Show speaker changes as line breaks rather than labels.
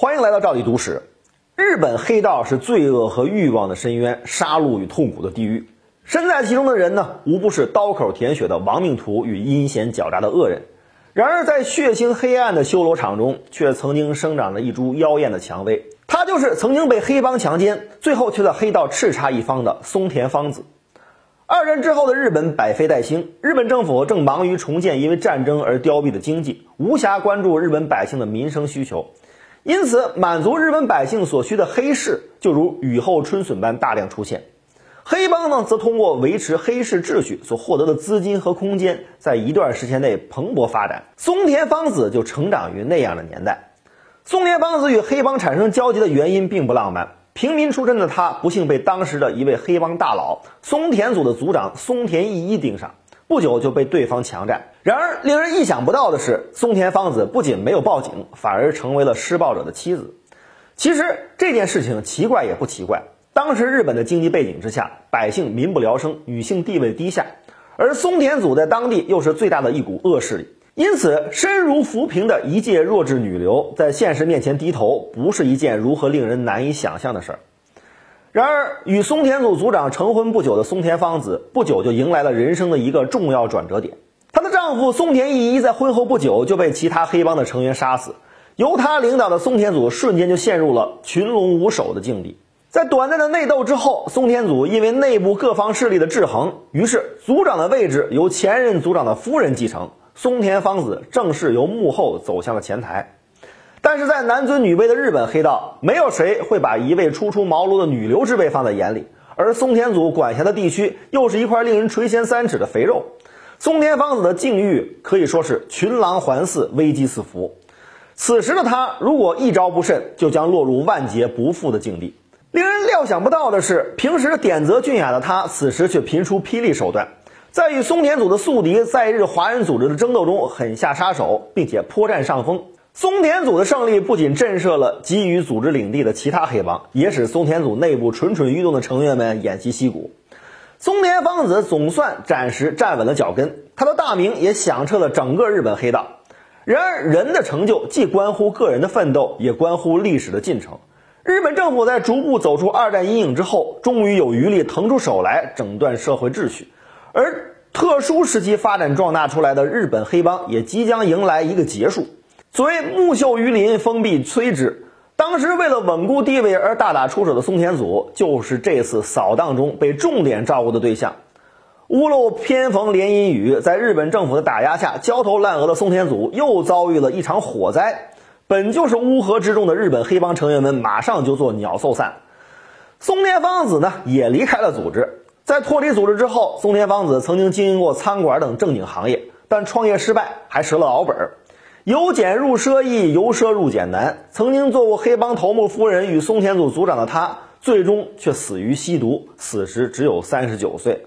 欢迎来到赵理读史。日本黑道是罪恶和欲望的深渊，杀戮与痛苦的地狱。身在其中的人呢，无不是刀口舔血的亡命徒与阴险狡诈的恶人。然而，在血腥黑暗的修罗场中，却曾经生长着一株妖艳的蔷薇。他就是曾经被黑帮强奸，最后却在黑道叱咤一方的松田芳子。二战之后的日本百废待兴，日本政府正忙于重建因为战争而凋敝的经济，无暇关注日本百姓的民生需求。因此，满足日本百姓所需的黑市就如雨后春笋般大量出现。黑帮呢，则通过维持黑市秩序所获得的资金和空间，在一段时间内蓬勃发展。松田芳子就成长于那样的年代。松田芳子与黑帮产生交集的原因并不浪漫，平民出身的他不幸被当时的一位黑帮大佬松田组的组长松田义一盯上。不久就被对方强占。然而，令人意想不到的是，松田芳子不仅没有报警，反而成为了施暴者的妻子。其实这件事情奇怪也不奇怪。当时日本的经济背景之下，百姓民不聊生，女性地位低下，而松田组在当地又是最大的一股恶势力，因此身如浮萍的一介弱智女流，在现实面前低头，不是一件如何令人难以想象的事儿。然而，与松田组组长成婚不久的松田芳子，不久就迎来了人生的一个重要转折点。她的丈夫松田义一在婚后不久就被其他黑帮的成员杀死，由他领导的松田组瞬间就陷入了群龙无首的境地。在短暂的内斗之后，松田组因为内部各方势力的制衡，于是组长的位置由前任组长的夫人继承，松田芳子正式由幕后走向了前台。但是在男尊女卑的日本黑道，没有谁会把一位初出茅庐的女流之辈放在眼里。而松田组管辖的地区又是一块令人垂涎三尺的肥肉，松田芳子的境遇可以说是群狼环伺，危机四伏。此时的他如果一招不慎，就将落入万劫不复的境地。令人料想不到的是，平时点泽俊雅的他，此时却频出霹雳手段，在与松田组的宿敌在日华人组织的争斗中狠下杀手，并且颇占上风。松田组的胜利不仅震慑了基于组织领地的其他黑帮，也使松田组内部蠢蠢欲动的成员们偃旗息鼓。松田芳子总算暂时站稳了脚跟，他的大名也响彻了整个日本黑道。然而，人的成就既关乎个人的奋斗，也关乎历史的进程。日本政府在逐步走出二战阴影之后，终于有余力腾出手来整顿社会秩序，而特殊时期发展壮大出来的日本黑帮也即将迎来一个结束。所谓木秀于林，风必摧之。当时为了稳固地位而大打出手的松田组，就是这次扫荡中被重点照顾的对象。屋漏偏逢连阴雨，在日本政府的打压下，焦头烂额的松田组又遭遇了一场火灾。本就是乌合之众的日本黑帮成员们，马上就做鸟兽散。松田芳子呢，也离开了组织。在脱离组织之后，松田芳子曾经经营过餐馆等正经行业，但创业失败，还折了老本。由俭入奢易，由奢入俭难。曾经做过黑帮头目夫人与松田组组长的他，最终却死于吸毒，死时只有三十九岁。